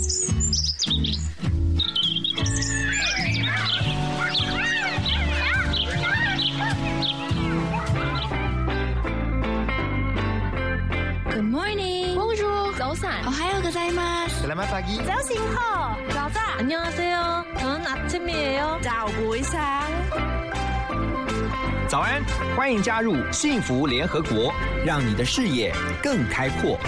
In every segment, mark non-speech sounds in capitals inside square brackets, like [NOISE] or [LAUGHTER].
Good morning. Bonjour. 早安. 오하요 고자이마스. Selamat pagi. 早醒好.早安. 안녕하세요. 저는 아침이에요. 早午상，早安，欢迎加入幸福联合国，让你的视野更开阔。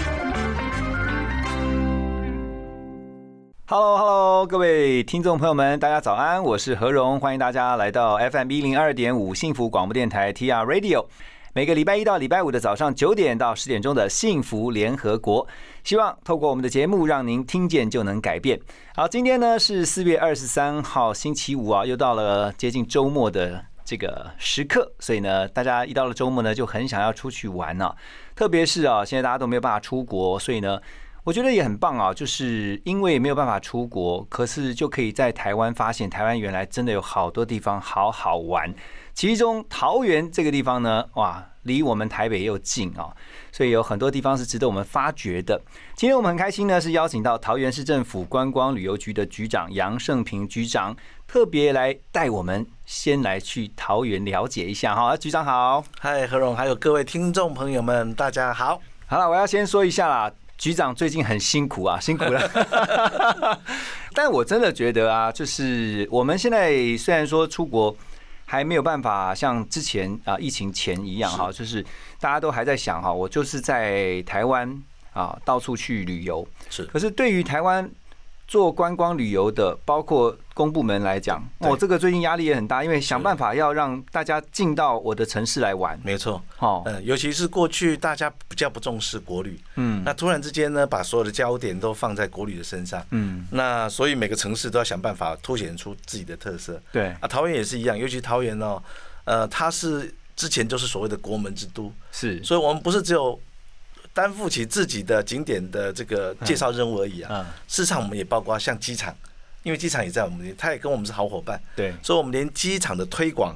Hello Hello，各位听众朋友们，大家早安，我是何荣，欢迎大家来到 FM 一零二点五幸福广播电台 TR Radio。每个礼拜一到礼拜五的早上九点到十点钟的幸福联合国，希望透过我们的节目，让您听见就能改变。好，今天呢是四月二十三号星期五啊，又到了接近周末的这个时刻，所以呢，大家一到了周末呢，就很想要出去玩呢、特别是啊，现在大家都没有办法出国，所以呢。我觉得也很棒啊，就是因为没有办法出国，可是就可以在台湾发现台湾原来真的有好多地方好好玩。其中桃园这个地方呢，哇，离我们台北又近啊，所以有很多地方是值得我们发掘的。今天我们很开心呢，是邀请到桃园市政府观光旅游局的局长杨胜平局长，特别来带我们先来去桃园了解一下哈。局长好。嗨，何荣，还有各位听众朋友们，大家好。好了，我要先说一下啦，局长最近很辛苦啊，辛苦了。[LAUGHS] 但我真的觉得啊，就是我们现在虽然说出国还没有办法像之前啊疫情前一样哈，就是大家都还在想哈，我就是在台湾啊到处去旅游。是可是对于台湾做观光旅游的，包括公部门来讲，对。哦，这个最近压力也很大，因为想办法要让大家进到我的城市来玩。没错，哦，嗯，尤其是过去大家比较不重视国旅，嗯。那突然之间呢，把所有的焦点都放在国旅的身上，嗯，那所以每个城市都要想办法凸显出自己的特色。对，啊，桃园也是一样，尤其桃园哦，呃，它是之前就是所谓的国门之都，是，所以我们不是只有担负起自己的景点的这个介绍任务而已啊。嗯，事实上，我们也包括像机场，因为机场也在我们这里，它也跟我们是好伙伴，对，所以我们连机场的推广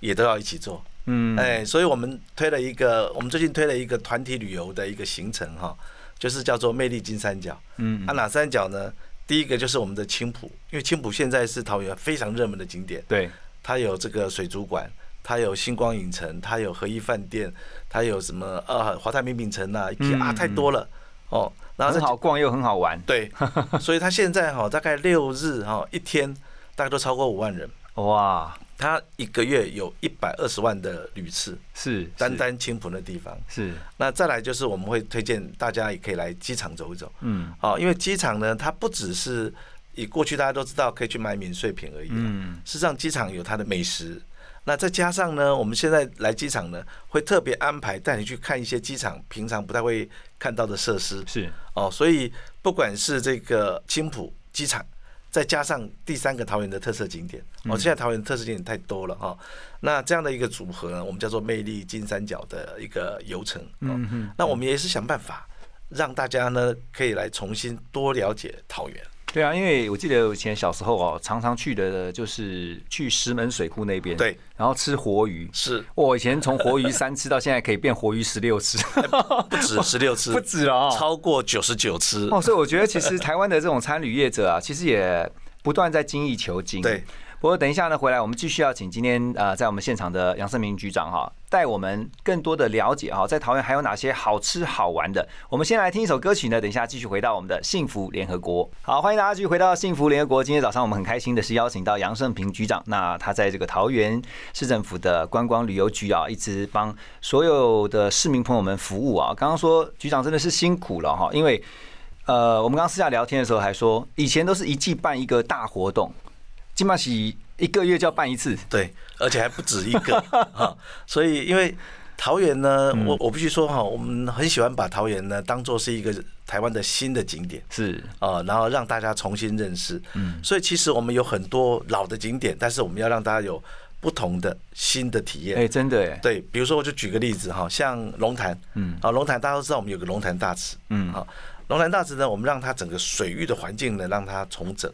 也都要一起做。嗯，哎，所以我们推了一个，我们最近推了一个团体旅游的一个行程哈，就是叫做魅力金三角。嗯啊，哪三角呢？第一个就是我们的青浦，因为青浦现在是桃园非常热门的景点，对，它有这个水族馆，它有星光影城，它有和一饭店，它有什么呃华泰名品城啊，嗯啊太多了哦。然后很好逛又很好玩，对，[LAUGHS] 所以它现在哈大概六日哈一天大概都超过五万人，哇，它一个月有一百二十万的旅次，是单单青浦的地方。是，那再来就是我们会推荐大家也可以来机场走一走，嗯。哦，因为机场呢，它不只是以过去大家都知道可以去买免税品而已，嗯，事实上机场有它的美食。那再加上呢，我们现在来机场呢，会特别安排带你去看一些机场平常不太会看到的设施是，哦，所以不管是这个青浦机场，再加上第三个桃园的特色景点，嗯哦，现在桃园特色景点太多了哈、哦。那这样的一个组合呢，我们叫做魅力金三角的一个游程。哦嗯哼，那我们也是想办法让大家呢可以来重新多了解桃园。对啊，因为我记得我以前小时候哦，常常去的就是去石门水库那边，，对，然后吃活鱼。是我以前从活鱼三吃到现在可以变活鱼十六吃，[LAUGHS] 不止十六次，不止哦。超过九十九次。哦，所以我觉得其实台湾的这种餐旅业者啊，其实也不断在精益求精。对。不过等一下呢，回来我们继续要请今天呃在我们现场的杨胜明局长哈，带我们更多的了解哈，在桃园还有哪些好吃好玩的。我们先来听一首歌曲呢，等一下继续回到我们的幸福联合国。好，欢迎大家继续回到幸福联合国。今天早上我们很开心的是邀请到杨胜平局长，那他在这个桃园市政府的观光旅游局啊，一直帮所有的市民朋友们服务啊。刚刚说局长真的是辛苦了哈，因为呃，我们刚私下聊天的时候还说，以前都是一季办一个大活动，金马喜一个月就要办一次，对，而且还不止一个 [LAUGHS] 哈。所以因为桃园呢，嗯。我我必须说哈，我们很喜欢把桃园呢当做是一个台湾的新的景点。是。啊，然后让大家重新认识。嗯。所以其实我们有很多老的景点，但是我们要让大家有不同的新的体验。哎、真的哎，对，比如说我就举个例子哈，像龙潭，嗯。啊，龙潭大家都知道我们有个龙潭大池，嗯。啊，龙潭大池呢，我们让它整个水域的环境呢，让它重整，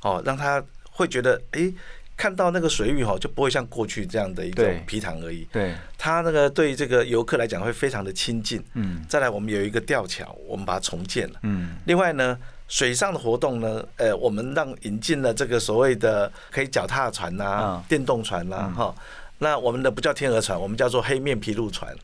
哦，让它会觉得，哎，看到那个水域哈，就不会像过去这样的一种皮塘而已。对，它那个对这个游客来讲会非常的亲近。嗯再来，我们有一个吊桥，我们把它重建了。嗯另外呢，水上的活动呢，呃，我们让引进了这个所谓的可以脚踏船呐、嗯电动船啦，哈。那我们的不叫天鹅船，我们叫做黑面琵鹭船，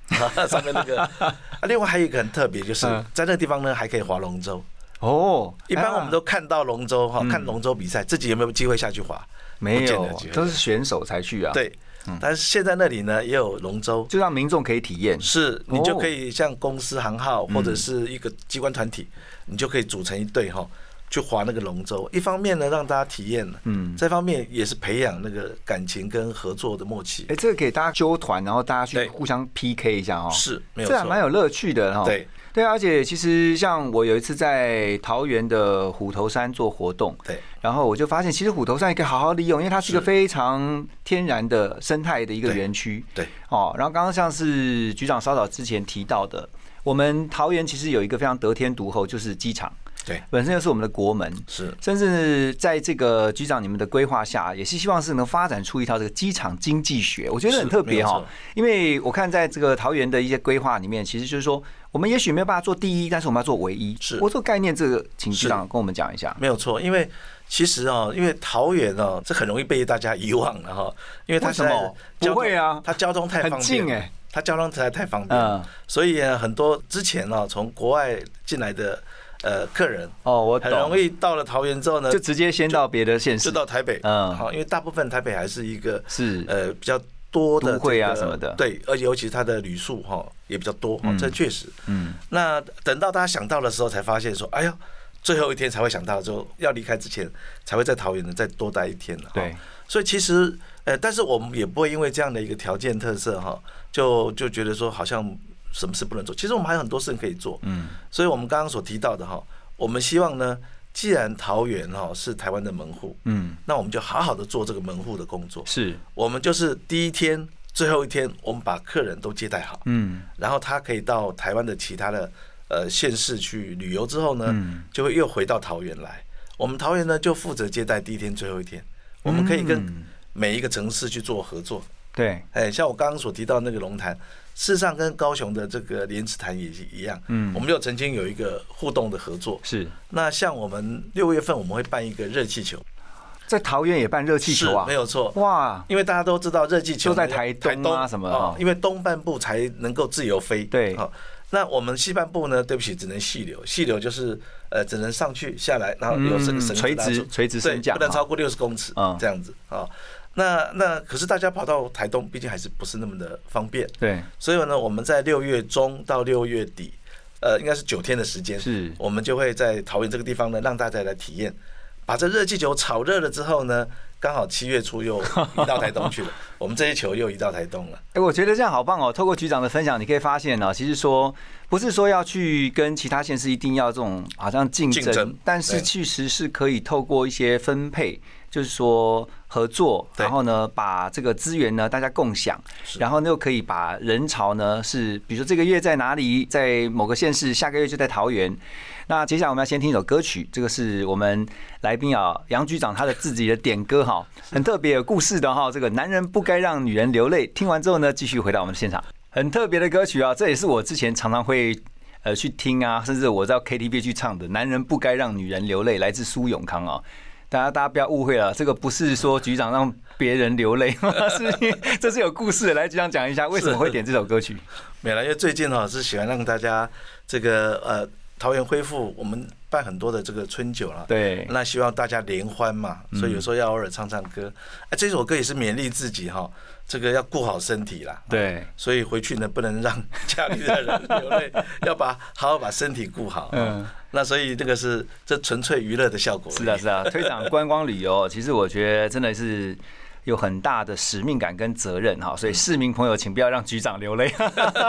上面那个。啊，另外还有一个很特别，就是嗯在那个地方呢，还可以划龙舟。哦，一般我们都看到龙舟哈，嗯看龙舟比赛，自己有没有机会下去划？没有都是选手才去啊。，对，但是现在那里呢也有龙舟，就让民众可以体验。是你就哦可以像公司行号或者是一个机关团体，你就可以组成一队哈，去划那个龙舟。一方面呢让大家体验了，嗯这方面也是培养那个感情跟合作的默契哎，。这个给大家揪团，然后大家去互相 PK 一下哦。是没有这还蛮有乐趣的哈。对对，而且其实像我有一次在桃园的虎头山做活动，对然后我就发现，其实虎头山也可以好好利用，因为它是一个非常天然的生态的一个园区。对哦，然后刚刚像是局长稍早之前提到的，我们桃园其实有一个非常得天独厚，就是机场，对。本身又是我们的国门。是。甚至在这个局长你们的规划下，也是希望是能发展出一套这个机场经济学，我觉得很特别哈。没有错。因为我看在这个桃园的一些规划里面，其实就是说，我们也许没有办法做第一，但是我们要做唯一。是。我这个概念，这个请局是长跟我们讲一下。没有错，因为其实哦，因为桃园哦，这很容易被大家遗忘了哈，因为它什么？不会啊。它交通太方便哎，它交通实在太方便。了嗯，所以，很多之前呢从国外进来的呃客人，哦，我很，容易到了桃园之后呢，就直接先到别的县市。就，到台北，嗯。好，因为大部分台北还是一个是。呃比较多的都会啊这个什么的。对，而且尤其是它的旅宿哈也比较多，哈嗯，这确实。嗯，那等到大家想到的时候，才发现说，哎呀，最后一天才会想到，说要离开之前，才会在桃园呢再多待一天了。对，所以其实，呃，但是我们也不会因为这样的一个条件特色哈，就就觉得说好像什么事不能做。其实我们还有很多事情可以做。嗯，所以我们刚刚所提到的哈，我们希望呢，既然桃园哈是台湾的门户，嗯，那我们就好好的做这个门户的工作。是，我们就是第一天、最后一天，我们把客人都接待好。嗯，然后他可以到台湾的其他的呃县市去旅游之后呢嗯，就会又回到桃园来。我们桃园呢就负责接待第一天、最后一天，我们可以跟嗯每一个城市去做合作。对，哎，像我刚刚所提到那个龙潭，事实上跟高雄的这个莲池潭也是一样。嗯我们有曾经有一个互动的合作。是那像我们六月份我们会办一个热气球，在桃园也办热气球啊，没有错。哇，因为大家都知道热气球就在呢台东啊什么的哦哦因为东半部才能够自由飞。对好，那我们西半部呢？对不起，只能细流，细流就是呃只能上去下来，然后有绳嗯绳子垂直垂直升降不能超过六十公尺嗯这样子啊。那那可是大家跑到台东，毕竟还是不是那么的方便，对，所以呢，我们在六月中到六月底，呃，应该是九天的时间，是。我们就会在桃园这个地方呢，让大家来体验。把这热气球炒热了之后呢，刚好七月初又移到台东去了，[LAUGHS] 我们这些球又移到台东了。哎，我觉得这样好棒哦！透过局长的分享，你可以发现呢，其实说不是说要去跟其他县市一定要这种好像竞争竞争，但是其实是可以透过一些分配，就是说合作，然后呢把这个资源呢大家共享，然后呢又可以把人潮呢是，比如说这个月在哪里，在某个县市，下个月就在桃园。那接下来我们要先听一首歌曲，这个是我们来宾啊杨局长他的自己的点歌哈，很特别有故事的哈。这个男人不该让女人流泪，听完之后呢，继续回到我们的现场。很特别的歌曲啊，这也是我之前常常会呃去听啊，甚至我到 KTV 去唱的《男人不该让女人流泪》，来自苏永康啊。大家大家不要误会了，这个不是说局长让别人流泪，[LAUGHS] 是这是有故事的。来，局长讲一下为什么会点这首歌曲？没了，因为最近哈是喜欢让大家这个呃桃园恢复，我们办很多的这个春酒了。对，那希望大家联欢嘛，所以有时候要偶尔唱唱歌。哎，这首歌也是勉励自己哈，这个要顾好身体啦。对，所以回去呢，不能让家里的人流泪，[LAUGHS] 要把好好把身体顾好。嗯嗯，那所以这个是这纯粹娱乐的效果。是啊，是啊，推 [LAUGHS] 广观光旅游，其实我觉得真的是有很大的使命感跟责任哈，所以市民朋友请不要让局长流泪，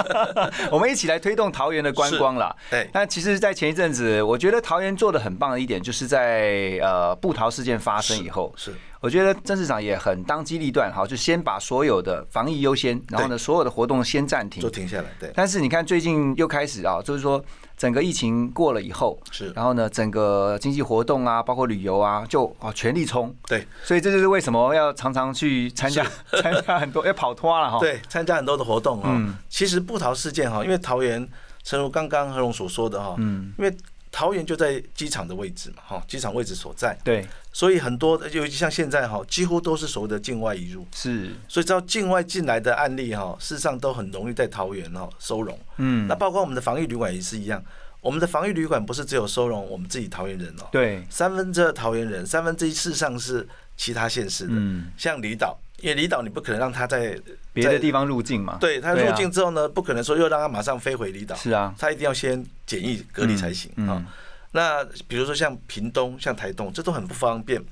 [LAUGHS] 我们一起来推动桃园的观光啦。对。那其实，在前一阵子，我觉得桃园做的很棒的一点，就是在呃布桃事件发生以后，是我觉得郑市长也很当机立断，好，就先把所有的防疫优先，然后呢，所有的活动先暂停。就，停下来，对，但是你看，最近又开始啊，就是说整个疫情过了以后，是。然后呢，整个经济活动啊，包括旅游啊，就啊全力冲。对。所以这就是为什么要常常去参加 [LAUGHS] 参加很多要跑脱了哈。，对，参加很多的活动嗯。其实布桃事件哈，因为桃园，诚如刚刚何荣所说的哈，嗯，因为桃园就在机场的位置嘛，哈，机场位置所在，对，所以很多尤其像现在哈，几乎都是所谓的境外移入，是，所以只要境外进来的案例哈，事实上都很容易在桃园哈收容。嗯。那，包括我们的防疫旅馆也是一样，我们的防疫旅馆不是只有收容我们自己桃园人哦，对，三分之二桃园人，三分之一事实上是其他县市的，嗯，像离岛，因为离岛你不可能让他在在别的地方入境嘛，对他入境之后呢，不可能说又让他马上飞回离岛，是啊，他一定要先检疫隔离才行嗯啊。那比如说像屏东、像台东，这都很不方便。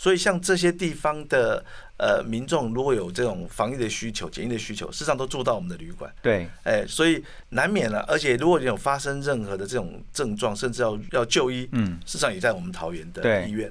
所以像这些地方的呃民众，如果有这种防疫的需求、检疫的需求，事实上都住到我们的旅馆，对，哎，所以难免了。而且如果你有发生任何的这种症状，甚至要要就医，嗯，事实上也在我们桃园的医院。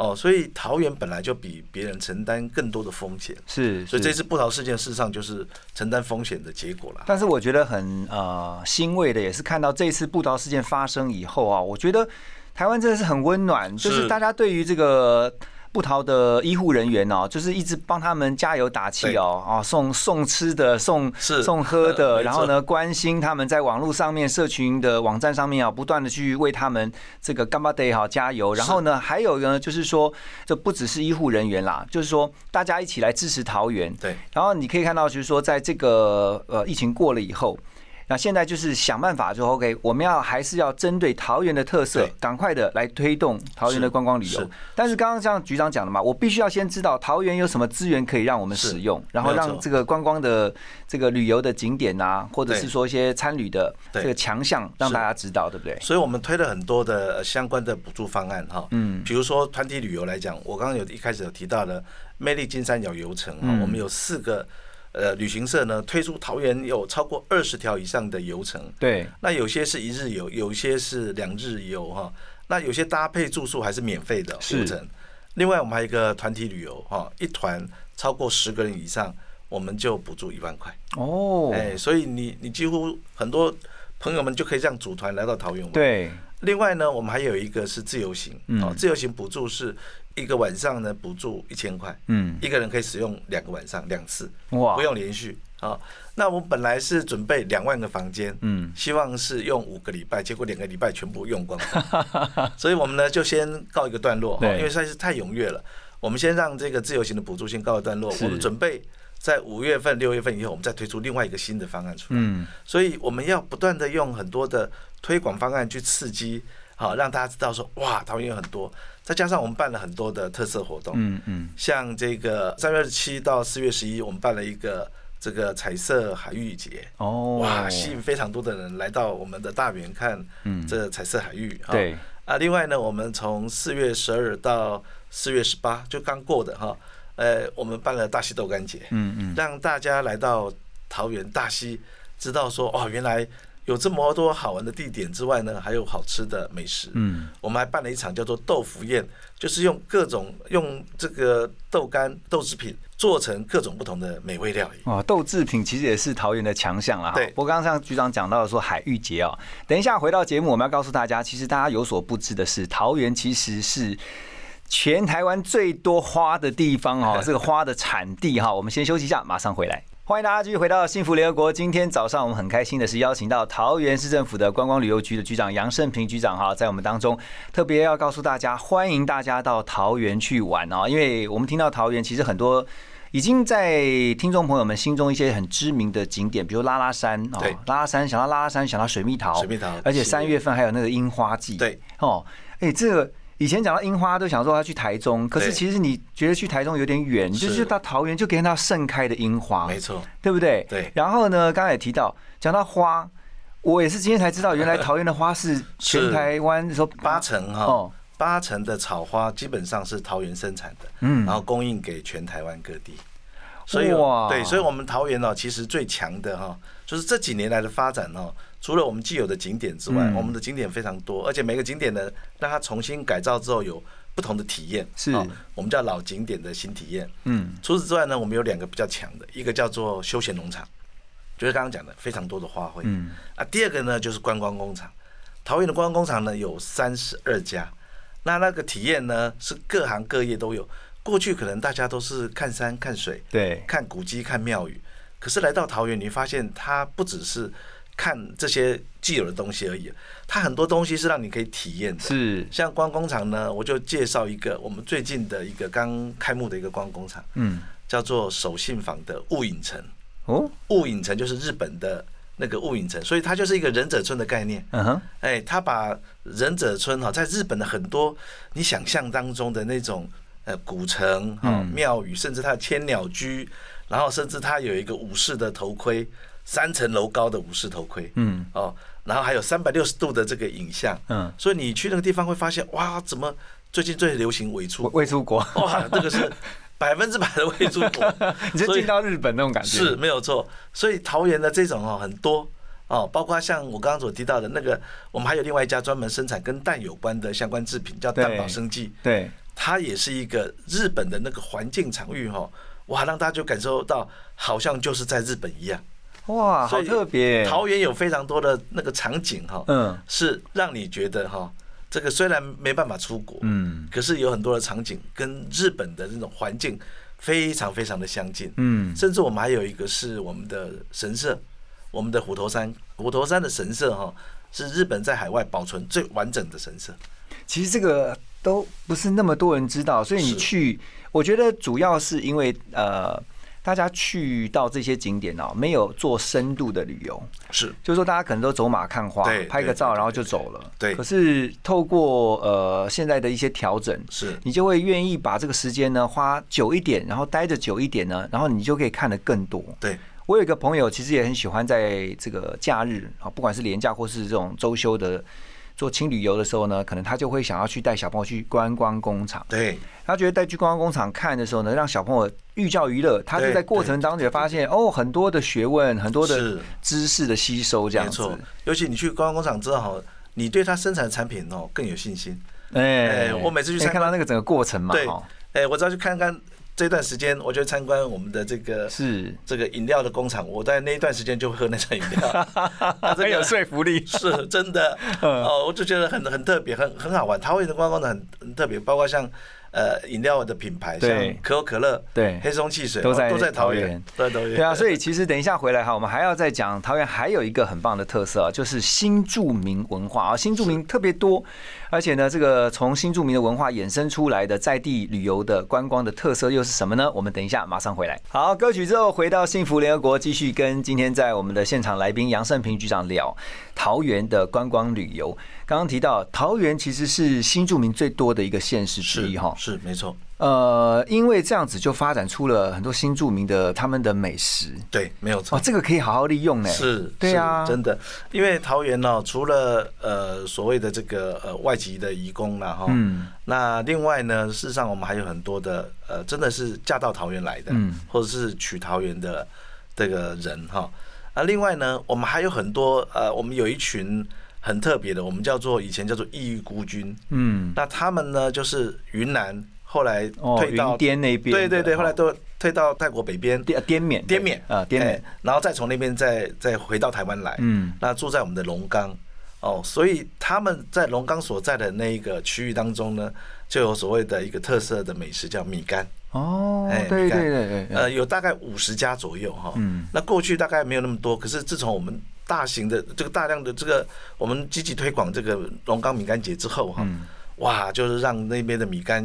哦，所以桃园本来就比别人承担更多的风险，是，所以这次布桃事件事实上就是承担风险的结果了。但是我觉得很呃欣慰的，也是看到这次布道事件发生以后啊，我觉得台湾真的是很温暖，就是是大家对于这个。布桃的医护人员哦，就是一直帮他们加油打气哦，哦送送吃的，送送喝呃的，然后呢关心他们在网络上面、社群的网站上面啊，不断的去为他们这个干巴 day 好加油。然后呢，还有呢，就是说这不只是医护人员啦，就是说大家一起来支持桃园。对，然后你可以看到，就是说，在这个呃疫情过了以后，那现在就是想办法，说 OK，我们要还是要针对桃园的特色，赶快的来推动桃园的观光旅游。是。但是刚刚像局长讲的嘛，我必须要先知道桃园有什么资源可以让我们使用，然后让这个观光的这个旅游的景点啊、或者是说一些参旅的这个强项，让大家知道，对不对？所以我们推了很多的呃相关的补助方案哈，嗯。比如说团体旅游来讲，我刚刚有一开始有提到的魅力金三角游程哈，嗯。我们有四个呃旅行社呢推出桃园有超过二十条以上的游程，对，那有些是一日游，有些是两日游哈，那有些搭配住宿还是免费的是游程。另外我们还有一个团体旅游哈，一团超过十个人以上，我们就补助一万块。哦，哎，所以你你几乎很多朋友们就可以这样组团来到桃园玩。对，另外呢，我们还有一个是自由行，嗯。哦，自由行补助是一个晚上呢补助一千块，嗯，一个人可以使用两个晚上两次，哇。不，用连续啊。那我本来是准备两万个房间，嗯，希望是用五个礼拜，结果两个礼拜全部用光光，[LAUGHS] 所以我们呢就先告一个段落，因为实在是太踊跃了。我们先让这个自由行的补助先告一段落，我们准备在五月份、六月份以后，我们再推出另外一个新的方案出来。嗯，所以我们要不断的用很多的推广方案去刺激，好让大家知道说，哇，桃园有很多。再加上我们办了很多的特色活动，嗯嗯，像这个三月二十七到四月十一，我们办了一个这个彩色海域节，哦，哇，吸引非常多的人来到我们的大园看嗯这彩色海域。哈对，啊，另外呢，我们从四月十二到四月十八，就刚过的哈，呃，我们办了大溪豆干节，嗯嗯，让大家来到桃园大溪，知道说哦，原来有这么多好玩的地点之外呢，还有好吃的美食。嗯，我们还办了一场叫做豆腐宴，就是用各种用这个豆干、豆制品做成各种不同的美味料理。哦，豆制品其实也是桃园的强项啦。哈对不过刚刚像局长讲到的说海芋节哦，等一下回到节目，我们要告诉大家，其实大家有所不知的是，桃园其实是。全台湾最多花的地方哈，[LAUGHS] 这个花的产地哈，我们先休息一下，马上回来。欢迎大家继续回到幸福联合国。今天早上我们很开心的是邀请到桃园市政府的观光旅游局的局长杨胜平局长哈，在我们当中特别要告诉大家，欢迎大家到桃园去玩哦，因为我们听到桃园其实很多。已经在听众朋友们心中一些很知名的景点，比如拉拉山哦，拉拉山想到拉拉山想到水蜜桃，水蜜桃而且三月份还有那个樱花季，对哦，哎，这个以前讲到樱花都想说要去台中，可是其实你觉得去台中有点远，就是是到桃园就可以看到盛开的樱花，没错，对不对？对。然后呢，刚才也提到讲到花，我也是今天才知道，原来桃园的花是全台湾说八成哈、哦，八成的草花基本上是桃园生产的，嗯。然后供应给全台湾各地。所以哇。对，所以我们桃园呢，其实最强的哈，就是这几年来的发展哦。除了我们既有的景点之外，嗯我们的景点非常多，而且每个景点呢，让它重新改造之后有不同的体验。是哦我们叫老景点的新体验。嗯，除此之外呢，我们有两个比较强的，一个叫做休闲农场，就是刚刚讲的非常多的花卉。嗯啊，第二个呢就是观光工厂。桃园的观光工厂呢有三十二家，那那个体验呢是各行各业都有。过去可能大家都是看山看水，对，看古迹看庙宇，可是来到桃园，你发现它不只是看这些既有的东西而已，它很多东西是让你可以体验的。是，像观光工厂呢，我就介绍一个我们最近的一个刚开幕的一个观光工厂，嗯，叫做手信坊的雾影城。哦，雾影城就是日本的那个雾影城，所以它就是一个忍者村的概念。嗯哼，哎，他把忍者村哈，在日本的很多你想象当中的那种呃古城庙宇，甚至它的千鸟居，然后甚至它有一个武士的头盔，三层楼高的武士头盔，嗯。哦，然后还有三百六十度的这个影像，嗯，所以你去那个地方会发现，哇，怎么最近最流行伪出？未出国，哇，这个是百分之百的伪出国，[LAUGHS] 你就进到日本那种感觉，是没有错。所以桃园的这种哦很多哦，包括像我刚刚所提到的那个，我们还有另外一家专门生产跟蛋有关的相关制品，叫蛋宝生技，对，它也是一个日本的那个环境场域哈，哇，让大家就感受到好像就是在日本一样。哇，好特别，桃园有非常多的那个场景哈，嗯。是让你觉得哈，这个虽然没办法出国，嗯。可是有很多的场景跟日本的那种环境非常非常的相近。嗯，甚至我们还有一个是我们的神社，我们的虎头山，虎头山的神社哈，是日本在海外保存最完整的神社。其实这个都不是那么多人知道，所以你去，我觉得主要是因为呃，大家去到这些景点哦，没有做深度的旅游，是。就是说大家可能都走马看花对，拍个照，然后就走了。对可是透过呃现在的一些调整，是。你就会愿意把这个时间呢花久一点，然后待着久一点呢，然后你就可以看得更多。对，我有一个朋友，其实也很喜欢在这个假日啊，不管是连假或是这种周休的做轻旅游的时候呢，可能他就会想要去带小朋友去观光工厂。对，他觉得带去观光工厂看的时候呢，让小朋友寓教于乐，他就在过程当中也发现哦，很多的学问，很多的知识的吸收，这样子。没错。尤其你去观光工厂之后，你对他生产的产品哦更有信心。哎哎我每次去哎看到那个整个过程嘛，对哈，哎，我只要去看看这段时间，我就参观我们的这个是这个饮料的工厂，我在那一段时间就会喝那种饮料，[LAUGHS] 那这很有说服力。是真的嗯哦，我就觉得很很特别，很很好玩。桃园的观光的很很特别，包括像呃饮料的品牌，像可口可乐、对黑松汽水都在哦都在桃桃园园，都在桃园。对啊，所以其实等一下回来哈，我们还要再讲桃园还有一个很棒的特色啊，就是新著名文化啊，新著名特别多，而且呢，这个从新著名的文化衍生出来的在地旅游的观光的特色又是什么呢？我们等一下马上回来。好，歌曲之后回到幸福联合国，继续跟今天在我们的现场来宾杨胜平局长聊桃园的观光旅游。刚刚提到桃园其实是新住民最多的一个县市之一哈，是没错，呃，因为这样子就发展出了很多新住民的他们的美食。对，没有错哦，。这个可以好好利用呢。是，对啊真的，因为桃园呢，除了呃所谓的这个呃外籍的移工啦哈，嗯那另外呢，事实上我们还有很多的呃，真的是嫁到桃园来的，嗯或者是娶桃园的这个人哈。啊，另外呢，我们还有很多呃，我们有一群很特别的，我们叫做以前叫做异域孤军，嗯，那他们呢就是云南，后来退到、滇那边的，对对对，后来哦都退到泰国北边，滇滇缅滇缅啊，滇哎缅，然后再从那边再再回到台湾来，嗯。那住在我们的龙岗，哦，所以他们在龙岗所在的那一个区域当中呢，就有所谓的一个特色的美食叫米干，哦哎，对对对对，对。呃，有大概五十家左右哈，嗯。那过去大概没有那么多，可是自从我们大型的这个大量的这个我们积极推广这个龙岗米干节之后哈，嗯。哇，就是让那边的米干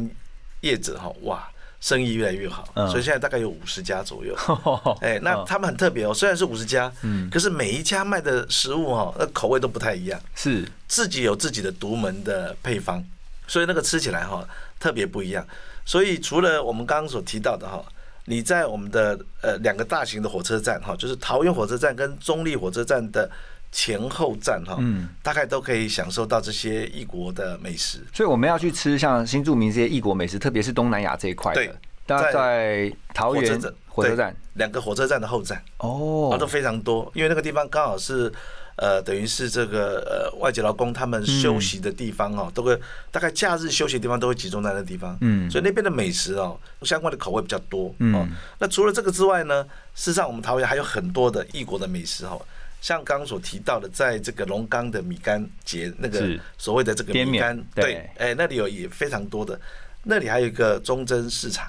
叶子哈，哇，生意越来越好，嗯。所以现在大概有五十家左右。[LAUGHS] 哦哎，那他们很特别哦，虽然是五十家，嗯。可是每一家卖的食物哈，那口味都不太一样，是。自己有自己的独门的配方，所以那个吃起来哈特别不一样。所以除了我们刚刚所提到的哈，你在我们的呃两个大型的火车站哈，就是桃园火车站跟中立火车站的前后站哈，嗯。大概都可以享受到这些异国的美食。所以我们要去吃像新著名这些异国美食，特别是东南亚这一块的，在桃园火车站火车站。两个火车站的后站。哦。啊，都非常多，因为那个地方刚好是，呃，等于是这个呃外籍劳工他们休息的地方哦，都会大概假日休息的地方都会集中在那地方，嗯。所以那边的美食哦，相关的口味比较多，哦。嗯。那除了这个之外呢，事实上我们桃园还有很多的异国的美食哦，像刚刚所提到的，在这个龙岗的米干节那个是。所谓的这个米干，对对，哎，那里有也非常多的，那里还有一个忠贞市场。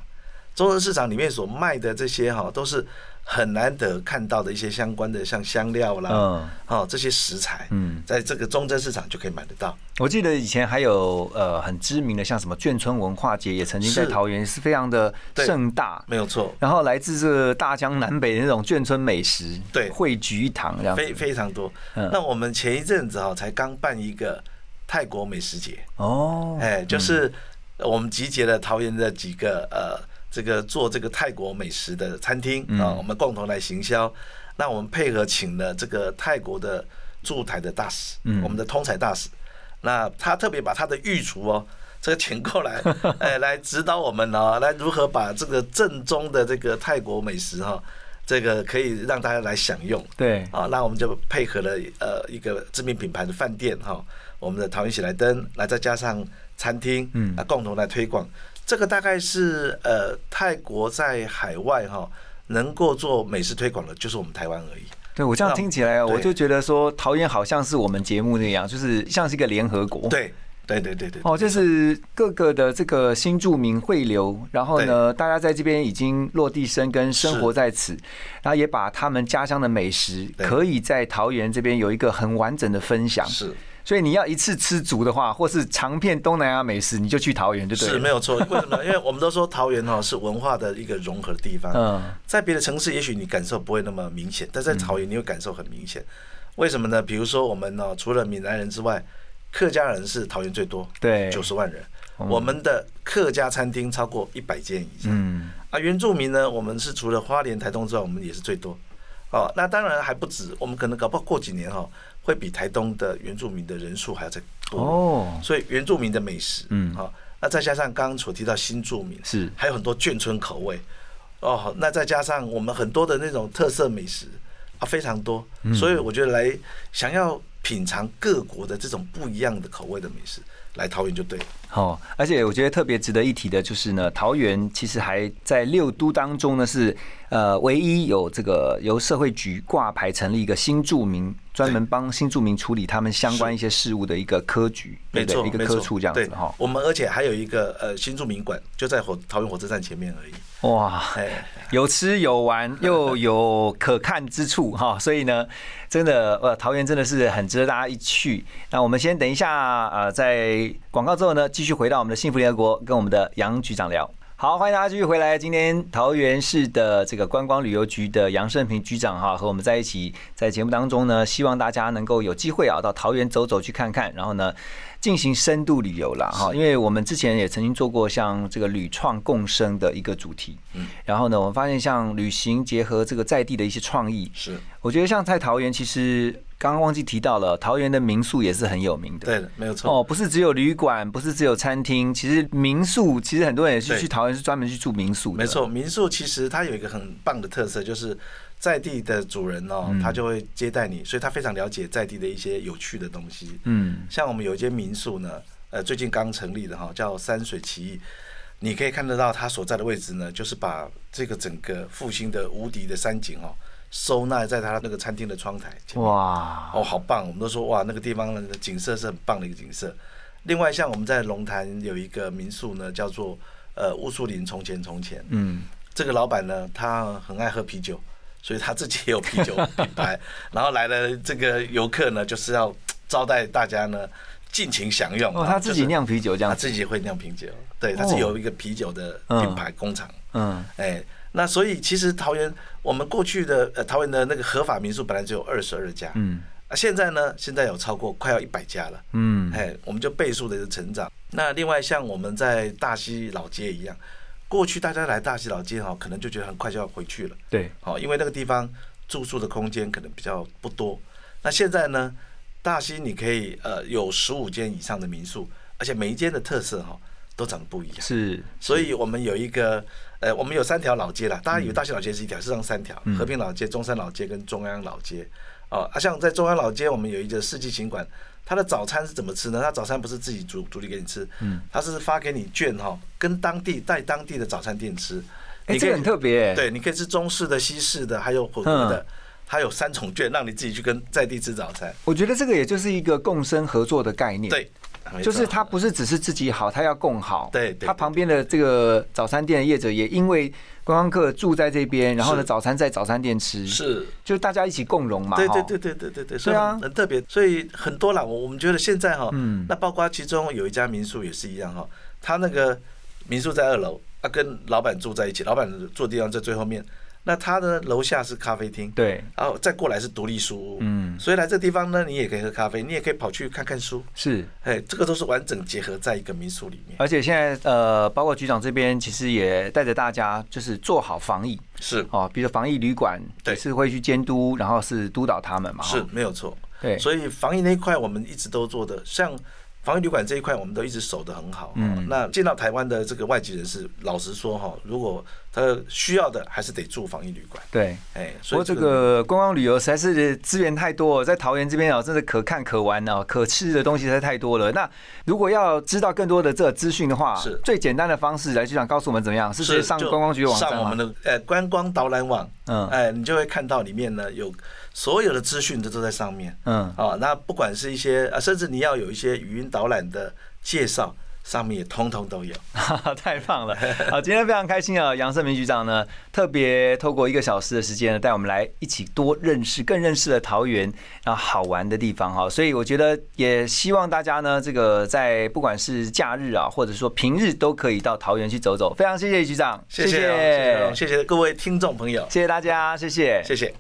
中正市场里面所卖的这些哈，都是很难得看到的一些相关的像香料啦，嗯哦这些食材，嗯在这个中正市场就可以买得到。我记得以前还有呃很知名的，像什么眷村文化节，也曾经在桃园是非常的盛大。没有错，然后来自这个大江南北的那种眷村美食，对汇聚一堂这样。非非常多。嗯那我们前一阵子哈才刚办一个泰国美食节，哦，哎，就是我们集结了桃园的几个呃，这个做这个泰国美食的餐厅嗯啊，我们共同来行销。那我们配合请了这个泰国的驻台的大使，嗯我们的通才大使，那他特别把他的御厨哦。这个请过来，[LAUGHS] 哎，来指导我们哦，来如何把这个正宗的这个泰国美食哈，这个可以让大家来享用。对，啊，那我们就配合了呃一个知名品牌的饭店哈，我们的桃园喜来登，来再加上餐厅，嗯啊，共同来推广。这个大概是呃泰国在海外哈能够做美食推广的，就是我们台湾而已。对我这样听起来，我就觉得说桃园好像是我们节目那样，就是像是一个联合国。。对对对对对，哦，就是各个的这个新住民汇流，然后呢，大家在这边已经落地生根，生活在此，然后也把他们家乡的美食，可以在桃园这边有一个很完整的分享。是所以你要一次吃足的话，或是尝遍东南亚美食，你就去桃园就对了。是没有错。为什么？因为我们都说桃园哈是文化的一个融合的地方。嗯在别的城市，也许你感受不会那么明显，但在桃园你会感受很明显。为什么呢？比如说我们呢，除了闽南人之外，客家人是桃园最多，对九十万人。我们的客家餐厅超过一百间以上。嗯，啊，原住民呢，我们是除了花莲、台东之外，我们也是最多。哦，那当然还不止，我们可能搞不好过几年哈，会比台东的原住民的人数还要再多。哦，所以原住民的美食，嗯。好，那再加上刚刚所提到新住民，是。还有很多眷村口味，哦，那再加上我们很多的那种特色美食啊，非常多，嗯。所以我觉得来想要品尝各国的这种不一样的口味的美食，来桃园就对了。哦，而且我觉得特别值得一提的就是呢，桃园其实还在六都当中呢是呃唯一有这个由社会局挂牌成立一个新住民，专门帮新住民处理他们相关一些事务的一个科局，对不对？没错，一个科处这样子哈。我们而且还有一个呃新住民馆，就在火桃园火车站前面而已。哇，哎，有吃有玩又有可看之处哈，[LAUGHS] 所以呢，真的呃，桃园真的是很值得大家一去。那我们先等一下呃，在广告之后呢，继续回到我们的幸福联合国，跟我们的杨局长聊。好，欢迎大家继续回来。今天桃园市的这个观光旅游局的杨胜平局长哈，和我们在一起，在节目当中呢，希望大家能够有机会啊，到桃园走走去看看，然后呢，进行深度旅游啦哈。因为我们之前也曾经做过像这个旅创共生的一个主题，嗯然后呢，我们发现像旅行结合这个在地的一些创意，是我觉得像在桃园，其实刚刚忘记提到了，桃园的民宿也是很有名的。对的，没有错。哦，不是只有旅馆，不是只有餐厅，其实民宿，其实很多人也是去桃园是专门去住民宿的。没错，民宿其实它有一个很棒的特色，就是在地的主人哦，嗯他就会接待你，所以他非常了解在地的一些有趣的东西。嗯，像我们有一间民宿呢，呃，最近刚成立的哈，叫山水奇艺。你可以看得到它所在的位置呢，就是把这个整个复兴的无敌的山景哦，收纳在它那个餐厅的窗台前面。哇，哦，好棒！我们都说哇，那个地方的景色是很棒的一个景色。另外，像我们在龙潭有一个民宿呢，叫做呃乌树林从前从前。嗯，这个老板呢，他很爱喝啤酒，所以他自己也有啤酒 [LAUGHS] 品牌。然后来了这个游客呢，就是要招待大家呢尽情享用。哦，他自己酿啤酒这样，他自己会酿啤酒，对，他是有一个啤酒的品牌工厂。嗯，哎，那所以其实桃园，我们过去的呃桃园的那个合法民宿本来只有二十二家，嗯，啊，现在呢，现在有超过快要一百家了，嗯，哎，我们就倍数的成长。那另外像我们在大溪老街一样，过去大家来大溪老街哈，可能就觉得很快就要回去了，对，好，因为那个地方住宿的空间可能比较不多。那现在呢，大溪你可以呃有十五间以上的民宿，而且每一间的特色哈都长得不一样。是，所以我们有一个，呃，我们有三条老街啦。大家以为大溪老街是一条，事实上三条：和平老街、中山老街跟中央老街。哦，啊，像在中央老街，我们有一个世纪行馆，它的早餐是怎么吃呢？他早餐不是自己煮煮理给你吃，嗯，它是发给你券哈，跟当地带当地的早餐店吃。哎，你这个很特别，，对，你可以吃中式的、西式的，还有混合的，它有三重券，让你自己去跟在地吃早餐。我觉得这个也就是一个共生合作的概念，对，就是他不是只是自己好，他要共好。对他旁边的这个早餐店的业者也因为观光客住在这边，然后呢早餐在早餐店吃，是。就是大家一起共荣嘛。对对对对对对对，所以对啊很很特别，所以很多啦。我我们觉得现在哈，嗯那包括其中有一家民宿也是一样哈，他那个民宿在二楼，啊，跟老板住在一起，老板住的地方在最后面，那他的楼下是咖啡厅，对，然后再过来是独立书屋，嗯，所以来这地方呢，你也可以喝咖啡，你也可以跑去看看书，是。哎，这个都是完整结合在一个民宿里面，而且现在呃，包括局长这边其实也带着大家就是做好防疫。是。哦，比如防疫旅馆对。是会去监督，然后是督导他们嘛。是哈没有错，对，所以防疫那一块我们一直都做的，像防疫旅馆这一块，我们都一直守得很好。嗯嗯，那见到台湾的这个外籍人士，老实说哈，如果他需要的，还是得住防疫旅馆。对。哎，所以个个观光旅游实在是资源太多，在桃园这边哦，真的可看可玩哦，可吃的东西实在太多了。那如果要知道更多的这个资讯的话，是最简单的方式，来局长告诉我们怎么样？是直接上就观光局网站？上我们的呃观光导览网，嗯哎，你就会看到里面呢有所有的资讯都都在上面。嗯，啊，那不管是一些啊，甚至你要有一些语音导览的介绍，上面也通通都有。[LAUGHS] 太棒了！好，今天非常开心啊，杨胜明局长呢特别透过一个小时的时间呢，带我们来一起多认识、更认识了桃园，然后好玩的地方哈。所以我觉得也希望大家呢，这个在不管是假日啊，或者说平日都可以到桃园去走走。非常谢谢局长，谢谢谢谢各位听众朋友，谢谢大家，谢谢，谢谢。